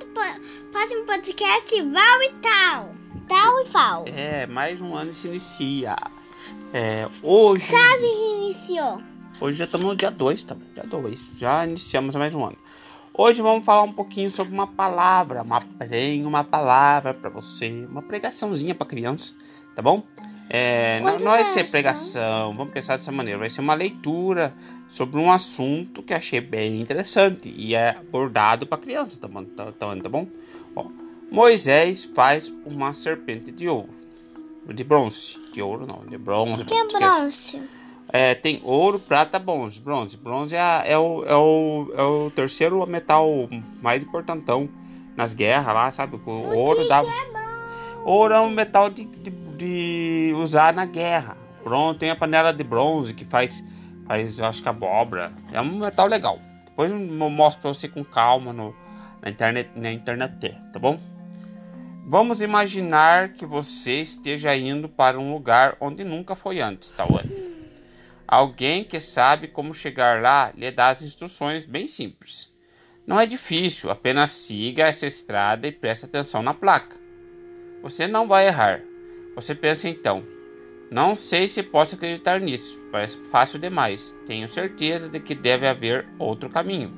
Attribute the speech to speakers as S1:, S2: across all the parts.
S1: outro po- próximo podcast, Val e tal. Tal e Val.
S2: É, mais um ano se inicia. É, hoje.
S1: Quase iniciou.
S2: Hoje já estamos no dia 2, tá? Dia 2. Já iniciamos mais um ano. Hoje vamos falar um pouquinho sobre uma palavra. Uma, tem uma palavra para você. Uma pregaçãozinha para criança, tá bom? É, não, não vai
S1: anos
S2: ser pregação, vamos pensar dessa maneira. Vai ser uma leitura sobre um assunto que achei bem interessante e é abordado para criança, tá bom? Tá, tá, tá bom? Ó, Moisés faz uma serpente de ouro. De bronze. De ouro não, de bronze.
S1: Que é bronze?
S2: É, tem ouro, prata, bronze. Bronze, bronze é, é, o, é, o, é o terceiro metal mais importantão nas guerras lá, sabe? O ouro dava. Ouro é um metal de, de, de usar na guerra. Bronze, tem a panela de bronze que faz, faz, eu acho que abóbora. É um metal legal. Depois eu mostro pra você com calma no, na internet, na internet, tá bom? Vamos imaginar que você esteja indo para um lugar onde nunca foi antes, Tawane. Alguém que sabe como chegar lá lhe dá as instruções bem simples. Não é difícil, apenas siga essa estrada e preste atenção na placa. Você não vai errar. Você pensa então: não sei se posso acreditar nisso, parece fácil demais. Tenho certeza de que deve haver outro caminho.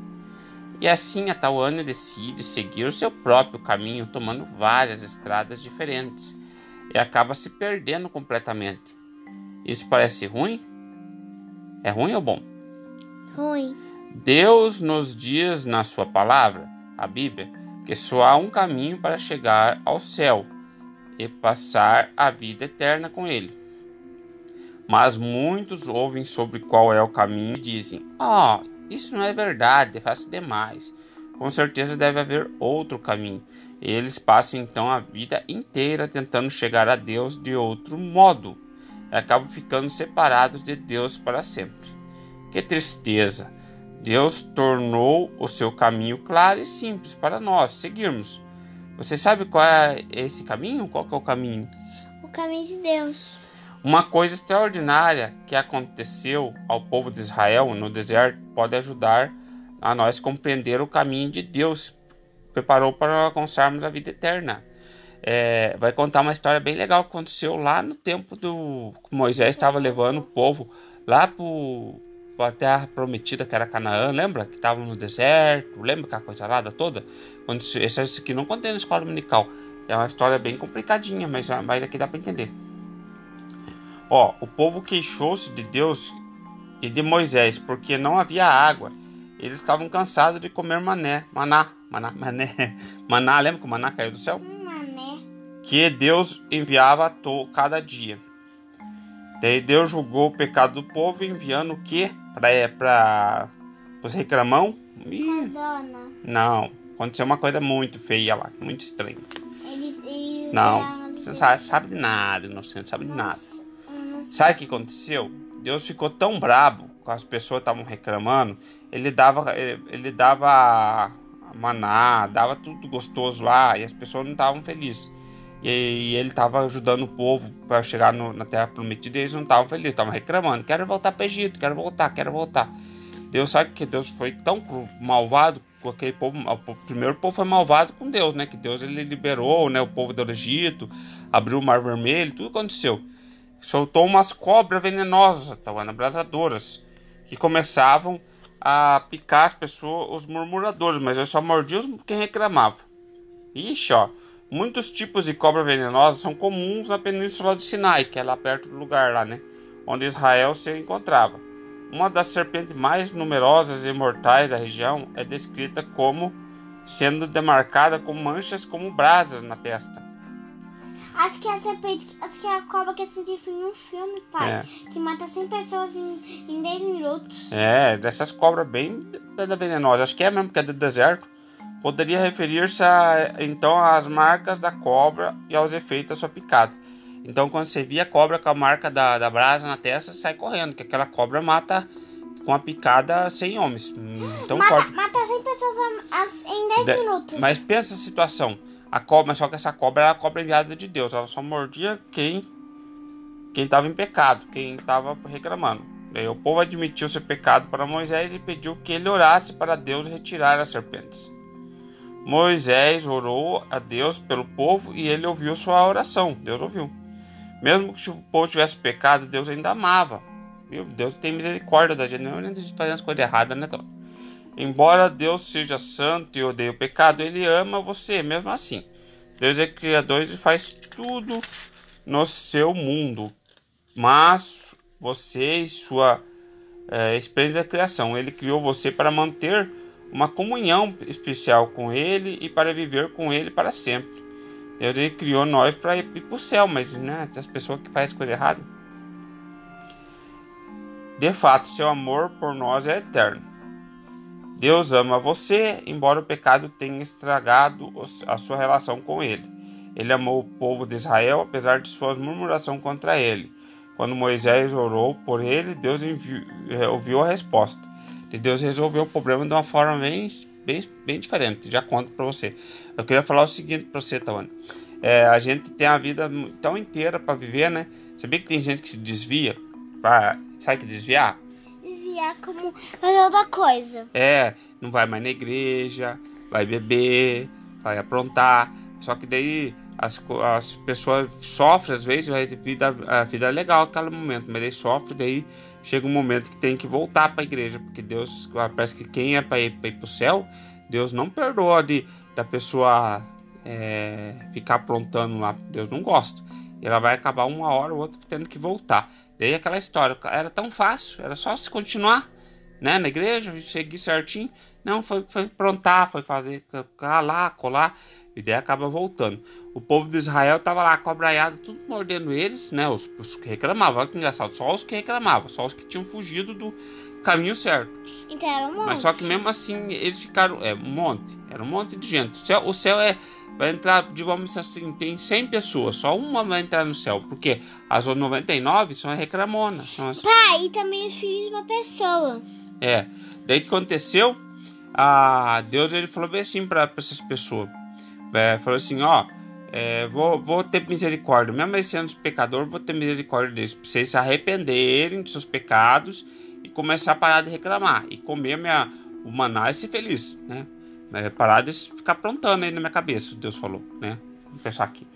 S2: E assim a Tawane decide seguir o seu próprio caminho, tomando várias estradas diferentes, e acaba se perdendo completamente. Isso parece ruim? É ruim ou bom?
S1: Ruim.
S2: Deus nos diz na sua palavra, a Bíblia, que só há um caminho para chegar ao céu e passar a vida eterna com Ele. Mas muitos ouvem sobre qual é o caminho e dizem: Ah, isso não é verdade, é fácil demais. Com certeza deve haver outro caminho. Eles passam então a vida inteira tentando chegar a Deus de outro modo e acabam ficando separados de Deus para sempre. Que tristeza! Deus tornou o seu caminho claro e simples para nós seguirmos. Você sabe qual é esse caminho? Qual é o caminho?
S1: O caminho de Deus.
S2: Uma coisa extraordinária que aconteceu ao povo de Israel no deserto pode ajudar a nós compreender o caminho de Deus preparou para alcançarmos a vida eterna. É, vai contar uma história bem legal que aconteceu lá no tempo do Moisés estava levando o povo lá para a terra prometida que era Canaã, lembra? Que estavam no deserto, lembra aquela coisa lá toda? Isso aqui não contém na escola dominical. É uma história bem complicadinha, mas, mas aqui dá para entender. Ó, o povo queixou-se de Deus e de Moisés porque não havia água. Eles estavam cansados de comer mané, maná, maná, mané, maná, lembra que o maná caiu do céu?
S1: Mané.
S2: Que Deus enviava a cada dia. Daí Deus julgou o pecado do povo enviando o que para os reclamão? Ih, não, aconteceu uma coisa muito feia lá, muito estranha.
S1: Eles, eles
S2: Não, você não sabe, sabe de nada, não sabe de nada.
S1: Nossa.
S2: Sabe o que aconteceu? Deus ficou tão brabo com as pessoas estavam reclamando. Ele dava, ele, ele dava maná, dava tudo gostoso lá e as pessoas não estavam felizes. E, e ele estava ajudando o povo para chegar no- na Terra Prometida e eles não estavam felizes, estavam reclamando: quero voltar para Egito, quero voltar, quero voltar. Deus sabe que Deus foi tão malvado com aquele povo. o Primeiro o povo foi malvado com Deus, né? Que Deus ele liberou, né? O povo do Egito, abriu o Mar Vermelho, tudo aconteceu soltou umas cobras venenosas, Tawana, abrasadoras, que começavam a picar as pessoas, os murmuradores, mas eu só mordia os quem reclamava. Ixi, ó, muitos tipos de cobra venenosa são comuns na península de Sinai, que é lá perto do lugar lá, né, onde Israel se encontrava. Uma das serpentes mais numerosas e mortais da região é descrita como sendo demarcada com manchas como brasas na testa.
S1: Acho que a serpente, acho que a cobra que assisti em um filme, pai.
S2: É.
S1: Que mata 100 pessoas em, em 10 minutos.
S2: É, dessas cobras bem venenosas. Acho que é mesmo, porque é do deserto. Poderia referir-se então às marcas da cobra e aos efeitos da sua picada. Então, quando você via a cobra com a marca da, da brasa na testa, sai correndo, que aquela cobra mata com a picada 100 homens. Hum, Tão
S1: mata,
S2: forte.
S1: mata 100 pessoas em 10
S2: De-
S1: minutos.
S2: Mas pensa a situação. A cobra, só que essa cobra era a cobra enviada de Deus. Ela só mordia quem quem estava em pecado, quem estava reclamando. Daí o povo admitiu seu pecado para Moisés e pediu que ele orasse para Deus retirar as serpentes. Moisés orou a Deus pelo povo e ele ouviu sua oração. Deus ouviu. Mesmo que o povo tivesse pecado, Deus ainda amava. Deus tem misericórdia da gente, não é fazendo as coisas erradas, né? Embora Deus seja santo e odeie o pecado, ele ama você mesmo assim. Deus é criador e faz tudo no seu mundo. Mas você e sua é, esplêndida criação, ele criou você para manter uma comunhão especial com ele e para viver com ele para sempre. Deus ele criou nós para ir para o céu, mas né, tem as pessoas que fazem coisa errada. De fato, seu amor por nós é eterno. Deus ama você, embora o pecado tenha estragado a sua relação com ele. Ele amou o povo de Israel, apesar de sua murmuração contra ele. Quando Moisés orou por ele, Deus eh, ouviu a resposta. E Deus resolveu o problema de uma forma bem, bem, bem diferente. Já conto para você. Eu queria falar o seguinte para você, Tawana. É, a gente tem a vida tão inteira para viver, né? Sabia que tem gente que se desvia? Pra, sabe que desviar?
S1: Desviar como outra coisa.
S2: É, não vai mais na igreja, vai beber, vai aprontar. Só que daí as, as pessoas sofrem às vezes, a vida, a vida é legal naquele momento, mas daí sofre, daí chega um momento que tem que voltar para a igreja, porque Deus, parece que quem é para ir, para o céu, Deus não perdoa de da pessoa é, ficar aprontando lá, Deus não gosta. Ela vai acabar uma hora ou outra tendo que voltar. Daí aquela história, era tão fácil, era só se continuar, né, na igreja, seguir certinho. Não, foi, foi aprontar, foi fazer lá, colar. E daí acaba voltando. O povo de Israel tava lá cobraiado, tudo mordendo eles, né? Os, os, que reclamavam, olha que engraçado, só os que reclamavam, só os que tinham fugido do caminho certo.
S1: Então era um monte.
S2: Mas só que mesmo assim eles ficaram. É, um monte. Era um monte de gente. O céu, o céu é. Vai entrar, digamos assim, tem 100 pessoas, só uma vai entrar no céu, porque as 99 são reclamonas. São as...
S1: Pai, e também os filhos de uma pessoa.
S2: É. Daí que aconteceu? Ah, Deus ele falou bem assim para essas pessoas é, falou assim: ó, é, vou, vou ter misericórdia, mesmo sendo pecador, vou ter misericórdia deles, pra vocês se arrependerem de seus pecados e começar a parar de reclamar e comer minha, o maná e ser feliz, né? É, parar de ficar aprontando aí na minha cabeça, Deus falou, né? Vou pensar aqui.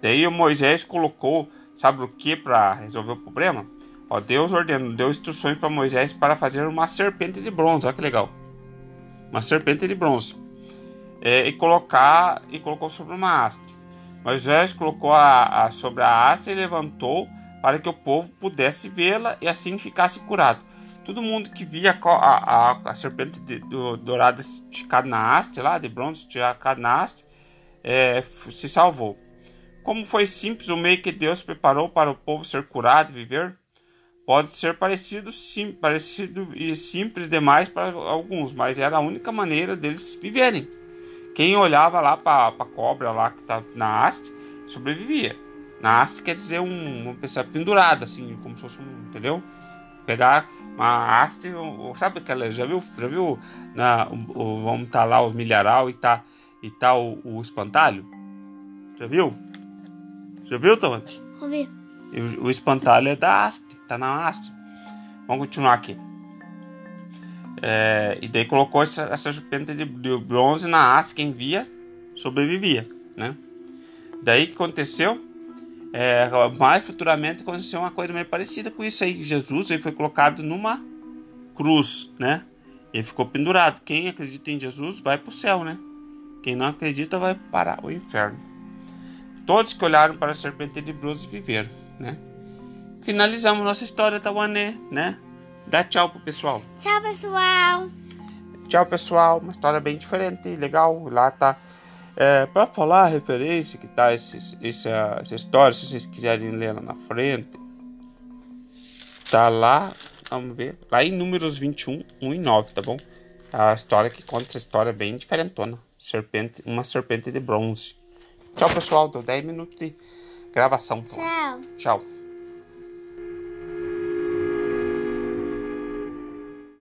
S2: Daí o Moisés colocou, sabe o que para resolver o problema? Ó, Deus ordenou, deu instruções para Moisés para fazer uma serpente de bronze, olha que legal. Uma serpente de bronze é, e colocar e colocou sobre uma haste. Moisés colocou a, a, sobre a haste e levantou para que o povo pudesse vê-la e assim ficasse curado. Todo mundo que via a, a, a serpente de, do, dourada esticada na haste, lá de bronze esticada na haste, é, se salvou. Como foi simples o meio que Deus preparou para o povo ser curado e viver? Pode ser parecido, sim, parecido e simples demais para alguns, mas era a única maneira deles viverem. Quem olhava lá para a cobra lá que tá na haste sobrevivia. Na haste quer dizer um, uma pessoa pendurada, assim, como se fosse um, entendeu? Pegar uma haste, sabe aquela, já viu, já viu, na, o, vamos estar tá lá o milharal e tá, e tá o, o espantalho? Já viu? Já viu, Tomás?
S1: Ouvi.
S2: O, o espantalho é da haste, tá na haste. Vamos continuar aqui. É, e daí colocou essa, essa serpente de, de, bronze na haste, quem via sobrevivia, né? Daí que aconteceu, é, mais futuramente aconteceu uma coisa meio parecida com isso aí. Jesus ele foi colocado numa cruz, né? Ele ficou pendurado. Quem acredita em Jesus vai para o céu, né? Quem não acredita vai para o inferno. Todos que olharam para a serpente de bronze viveram, né? Finalizamos nossa história, Tawane, né? Dá tchau pro pessoal.
S1: Tchau, pessoal.
S2: Tchau, pessoal. Uma história bem diferente, legal. Lá tá. É, para falar a referência que tá esse, esse, essa história, se vocês quiserem ler lá na frente, tá lá, vamos ver, lá em números 21, 1 e 9, tá bom? A história que conta essa história bem diferentona. Serpente, uma serpente de bronze. Tchau, pessoal. Deu 10 minutos de gravação.
S1: Tchau.
S2: Tchau.